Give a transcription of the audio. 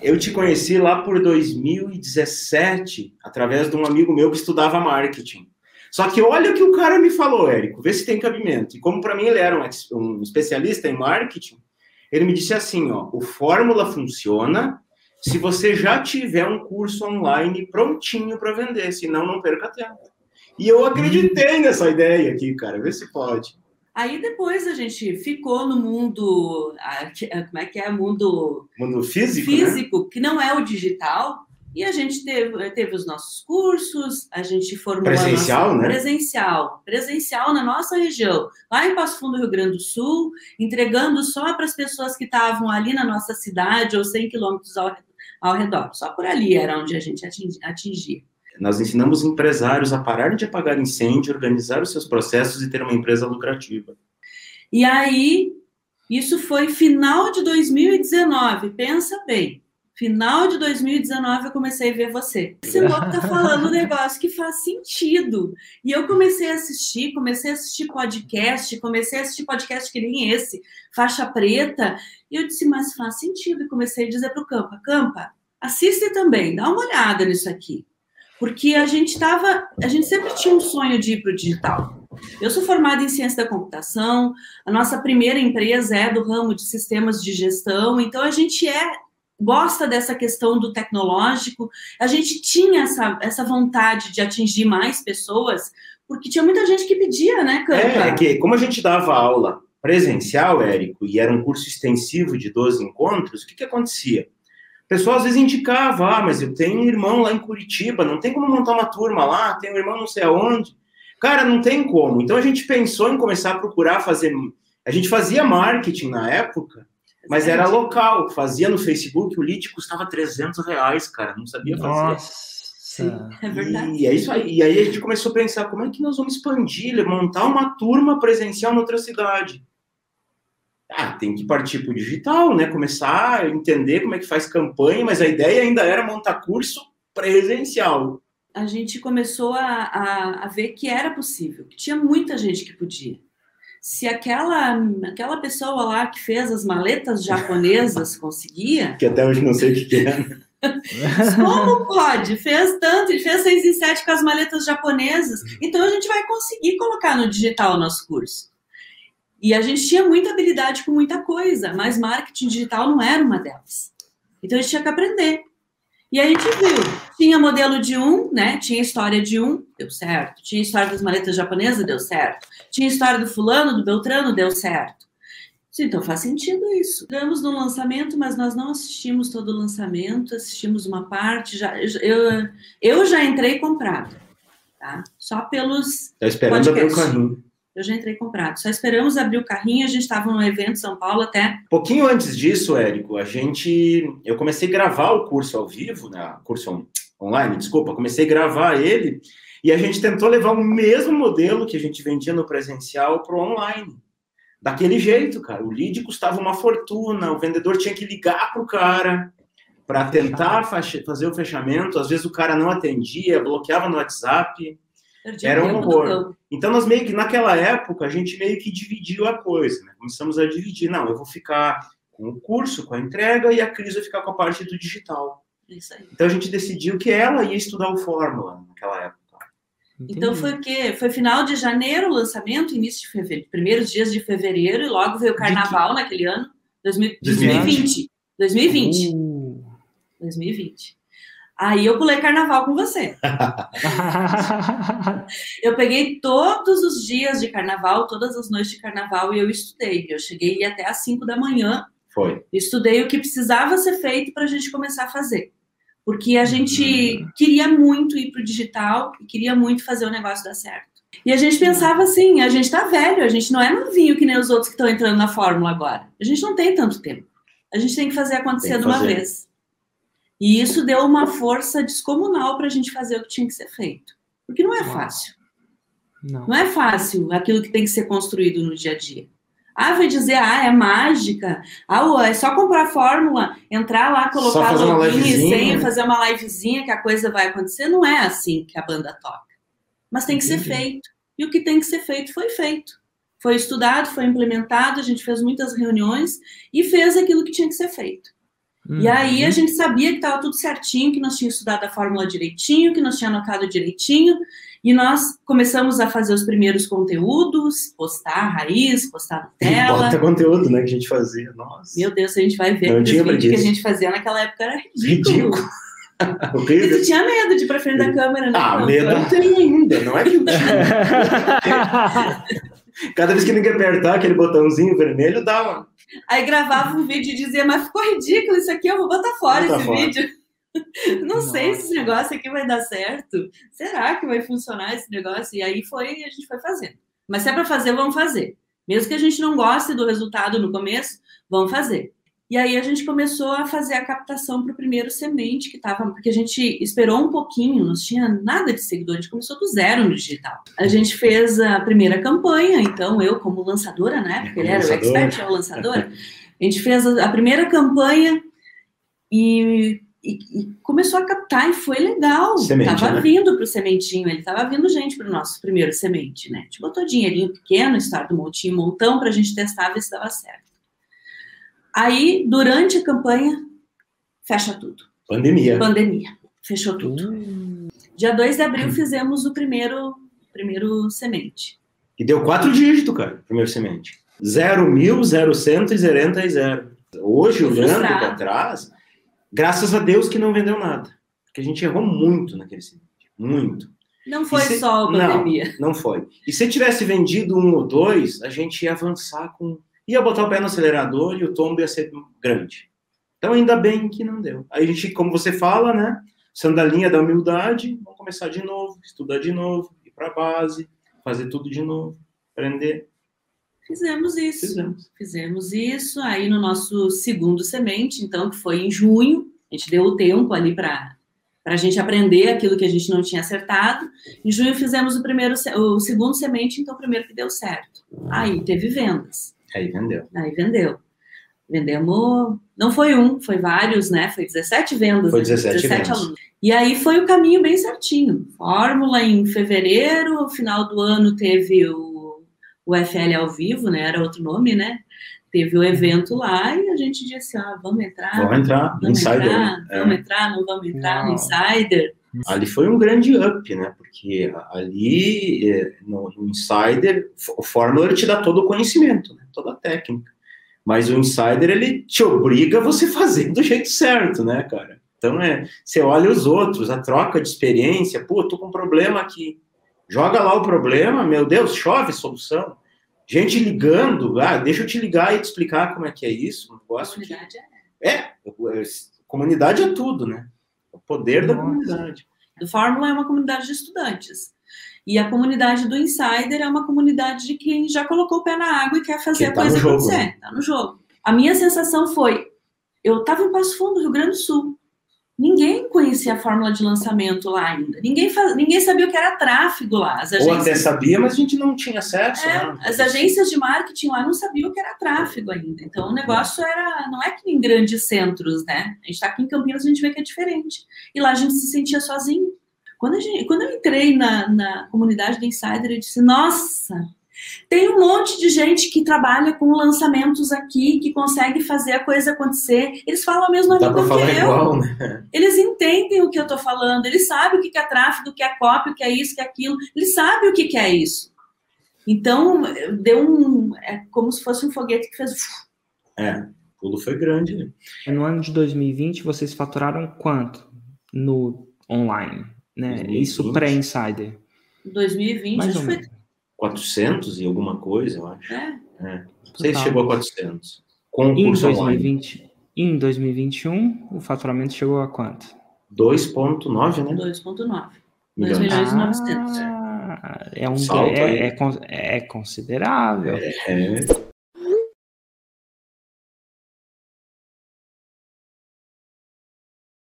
Eu te conheci lá por 2017, através de um amigo meu que estudava marketing. Só que olha o que o cara me falou, Érico, vê se tem cabimento. E como para mim ele era um, um, especialista em marketing, ele me disse assim, ó, o fórmula funciona se você já tiver um curso online prontinho para vender, senão não perca tempo. E eu acreditei nessa ideia aqui, cara, vê se pode. Aí depois a gente ficou no mundo, como é que é, mundo, mundo físico, né? físico né? que não é o digital, e a gente teve, teve os nossos cursos, a gente formou presencial, nossa, né? Presencial, presencial na nossa região, lá em Passo Fundo, Rio Grande do Sul, entregando só para as pessoas que estavam ali na nossa cidade ou 100 quilômetros ao, ao redor. Só por ali era onde a gente atingia. Nós ensinamos empresários a parar de apagar incêndio, organizar os seus processos e ter uma empresa lucrativa. E aí, isso foi final de 2019, pensa bem. Final de 2019 eu comecei a ver você. Esse louco tá falando um negócio que faz sentido. E eu comecei a assistir, comecei a assistir podcast, comecei a assistir podcast que nem esse, faixa preta. E eu disse, mas faz sentido. E comecei a dizer pro Campa, Campa, assiste também, dá uma olhada nisso aqui porque a gente estava, a gente sempre tinha um sonho de ir para o digital. Eu sou formada em ciência da computação, a nossa primeira empresa é do ramo de sistemas de gestão, então a gente é gosta dessa questão do tecnológico, a gente tinha essa, essa vontade de atingir mais pessoas, porque tinha muita gente que pedia, né, Canta? É, é que como a gente dava aula presencial, Érico, e era um curso extensivo de 12 encontros, o que, que acontecia? O pessoal às vezes indicava, ah, mas eu tenho um irmão lá em Curitiba, não tem como montar uma turma lá, tem um irmão não sei aonde. Cara, não tem como. Então a gente pensou em começar a procurar fazer. A gente fazia marketing na época, mas era local. Fazia no Facebook, o lead custava 300 reais, cara, não sabia fazer. Nossa. Sim, é verdade. E, é isso aí. E aí a gente começou a pensar como é que nós vamos expandir, montar uma turma presencial em outra cidade ah, tem que partir para o digital, né? Começar a entender como é que faz campanha, mas a ideia ainda era montar curso presencial. A gente começou a, a, a ver que era possível, que tinha muita gente que podia. Se aquela, aquela pessoa lá que fez as maletas japonesas conseguia. Que até hoje não sei o que é. Como pode? Fez tanto, fez seis em sete com as maletas japonesas. Então a gente vai conseguir colocar no digital o nosso curso. E a gente tinha muita habilidade com muita coisa, mas marketing digital não era uma delas. Então a gente tinha que aprender. E a gente viu, tinha modelo de um, né? Tinha história de um, deu certo. Tinha história das maletas japonesas, deu certo. Tinha história do fulano, do Beltrano, deu certo. Então faz sentido isso. Estamos no lançamento, mas nós não assistimos todo o lançamento, assistimos uma parte. Já, eu, eu já entrei comprado, tá? Só pelos. Tá esperando podcasts. abrir o carrinho eu já entrei comprado. Só esperamos abrir o carrinho, a gente estava no evento em São Paulo até. Pouquinho antes disso, Érico, a gente. Eu comecei a gravar o curso ao vivo, né? Curso on... online, desculpa, comecei a gravar ele e a gente tentou levar o mesmo modelo que a gente vendia no presencial para o online. Daquele jeito, cara. O lead custava uma fortuna, o vendedor tinha que ligar para o cara para tentar fazer o fechamento. Às vezes o cara não atendia, bloqueava no WhatsApp. Era um horror. Então, nós meio que, naquela época, a gente meio que dividiu a coisa, né? Começamos a dividir. Não, eu vou ficar com o curso, com a entrega, e a Cris vai ficar com a parte do digital. Isso aí. Então, a gente decidiu que ela ia estudar o Fórmula naquela época. Então, foi o quê? Foi final de janeiro o lançamento, início de fevereiro, primeiros dias de fevereiro, e logo veio o carnaval naquele ano, 2020. 2020. Uh. 2020. Aí eu pulei carnaval com você. eu peguei todos os dias de carnaval, todas as noites de carnaval e eu estudei. Eu cheguei até às 5 da manhã. Foi. Estudei o que precisava ser feito para a gente começar a fazer. Porque a gente uhum. queria muito ir para o digital e queria muito fazer o negócio dar certo. E a gente pensava assim: a gente está velho, a gente não é novinho que nem os outros que estão entrando na fórmula agora. A gente não tem tanto tempo. A gente tem que fazer acontecer que de uma vez. E isso deu uma força descomunal para a gente fazer o que tinha que ser feito. Porque não é fácil. Não. não é fácil aquilo que tem que ser construído no dia a dia. Ah, vai dizer, ah, é mágica. Ah, é só comprar a fórmula, entrar lá, colocar login e senha, fazer uma livezinha que a coisa vai acontecer. Não é assim que a banda toca. Mas tem que Entendi. ser feito. E o que tem que ser feito foi feito. Foi estudado, foi implementado, a gente fez muitas reuniões e fez aquilo que tinha que ser feito. Uhum. E aí a gente sabia que estava tudo certinho, que nós tínhamos estudado a fórmula direitinho, que nós tínhamos anotado direitinho, e nós começamos a fazer os primeiros conteúdos, postar raiz, postar tela. Bota conteúdo, né, que a gente fazia, nossa. Meu Deus, a gente vai ver que os vídeos que a gente fazia naquela época era ridículo. ridículo. e tu tinha medo de ir pra frente da câmera, né? Ah, medo eu tenho ainda, não é que eu tinha. Cada vez que ninguém apertar aquele botãozinho vermelho, dá uma. Aí gravava um vídeo e dizia, mas ficou ridículo isso aqui, eu vou botar fora Bota esse fora. vídeo. Não Nossa. sei se esse negócio aqui vai dar certo. Será que vai funcionar esse negócio? E aí foi, a gente foi fazendo. Mas se é para fazer, vamos fazer. Mesmo que a gente não goste do resultado no começo, vamos fazer. E aí a gente começou a fazer a captação para o primeiro semente que estava, porque a gente esperou um pouquinho, não tinha nada de seguidor, a gente começou do zero no digital. A gente fez a primeira campanha, então eu como lançadora, né? Porque ele era o expert, eu lançadora. A gente fez a primeira campanha e, e, e começou a captar e foi legal. Semente, tava né? vindo para o sementinho, ele tava vindo gente para o nosso primeiro semente, né? A gente botou dinheirinho pequeno, start do montinho, montão para a gente testar ver se dava certo. Aí, durante a campanha, fecha tudo. Pandemia. Pandemia. Fechou tudo. Hum. Dia 2 de abril fizemos o primeiro, primeiro semente. E deu quatro dígitos, cara, primeiro semente. Zero mil, zero cento e zerenta e zero. Hoje, olhando para trás, graças a Deus que não vendeu nada. Porque a gente errou muito naquele semente. Muito. Não foi se, só a pandemia. Não, não foi. E se tivesse vendido um ou dois, a gente ia avançar com ia botar o pé no acelerador e o tombo ia ser grande. Então, ainda bem que não deu. Aí a gente, como você fala, né? Sandalinha da humildade, vamos começar de novo, estudar de novo, ir para a base, fazer tudo de novo, aprender. Fizemos isso. Fizemos. Fizemos isso. Aí no nosso segundo semente, então, que foi em junho, a gente deu o tempo ali para para a gente aprender aquilo que a gente não tinha acertado. Em junho fizemos o primeiro, o segundo semente, então o primeiro que deu certo. Aí teve vendas. Aí vendeu. Aí vendeu. Vendemos, não foi um, foi vários, né? Foi 17 vendas. Foi 17, né? 17 vendas. alunos. E aí foi o caminho bem certinho. Fórmula em fevereiro, no final do ano teve o, o FL ao vivo, né? Era outro nome, né? Teve o evento lá e a gente disse, ah, vamos entrar. Vamos entrar, vamos Insider. Entrar, é. Vamos entrar, não vamos entrar não. no Insider. Ali foi um grande up, né? Porque ali é, no, Insider, o Fórmula te dá todo o conhecimento, né? toda a técnica. Mas o Insider ele te obriga a você fazer do jeito certo, né, cara? Então é, você olha os outros, a troca de experiência, pô, tô com um problema aqui. Joga lá o problema, meu Deus, chove solução. Gente ligando, ah, deixa eu te ligar e te explicar como é que é isso. Um negócio comunidade que... é. É, comunidade é tudo, né? O poder Nossa. da comunidade. Do Fórmula é uma comunidade de estudantes. E a comunidade do Insider é uma comunidade de quem já colocou o pé na água e quer fazer a tá coisa acontecer. Está no jogo. A minha sensação foi: eu estava em Passo Fundo, Rio Grande do Sul. Ninguém conhecia a fórmula de lançamento lá ainda. Ninguém, faz, ninguém sabia o que era tráfego lá. As agências, Ou até sabia, mas a gente não tinha acesso. É, né? As agências de marketing lá não sabiam o que era tráfego ainda. Então o negócio era. Não é que em grandes centros, né? A gente está aqui em Campinas, a gente vê que é diferente. E lá a gente se sentia sozinho. Quando, gente, quando eu entrei na, na comunidade do Insider, eu disse: nossa, tem um monte de gente que trabalha com lançamentos aqui, que consegue fazer a coisa acontecer. Eles falam a mesma língua que eu. Igual, né? Eles entendem o que eu estou falando, eles sabem o que é tráfego, o que é copy, o que é isso, o que é aquilo. Eles sabem o que é isso. Então, deu um. É como se fosse um foguete que fez. É, o pulo foi grande. Né? No ano de 2020, vocês faturaram quanto no online? Né? 2020. Isso pré-insider. 2020 Mais ou menos. foi 400 e alguma coisa, eu acho. É. é. Não sei se chegou a 400. Com em 2020, Em 2021, o faturamento chegou a quanto? 2,9, né? 2,9. 2 milhões e 900. Ah, é, um, é, é, é, considerável. É,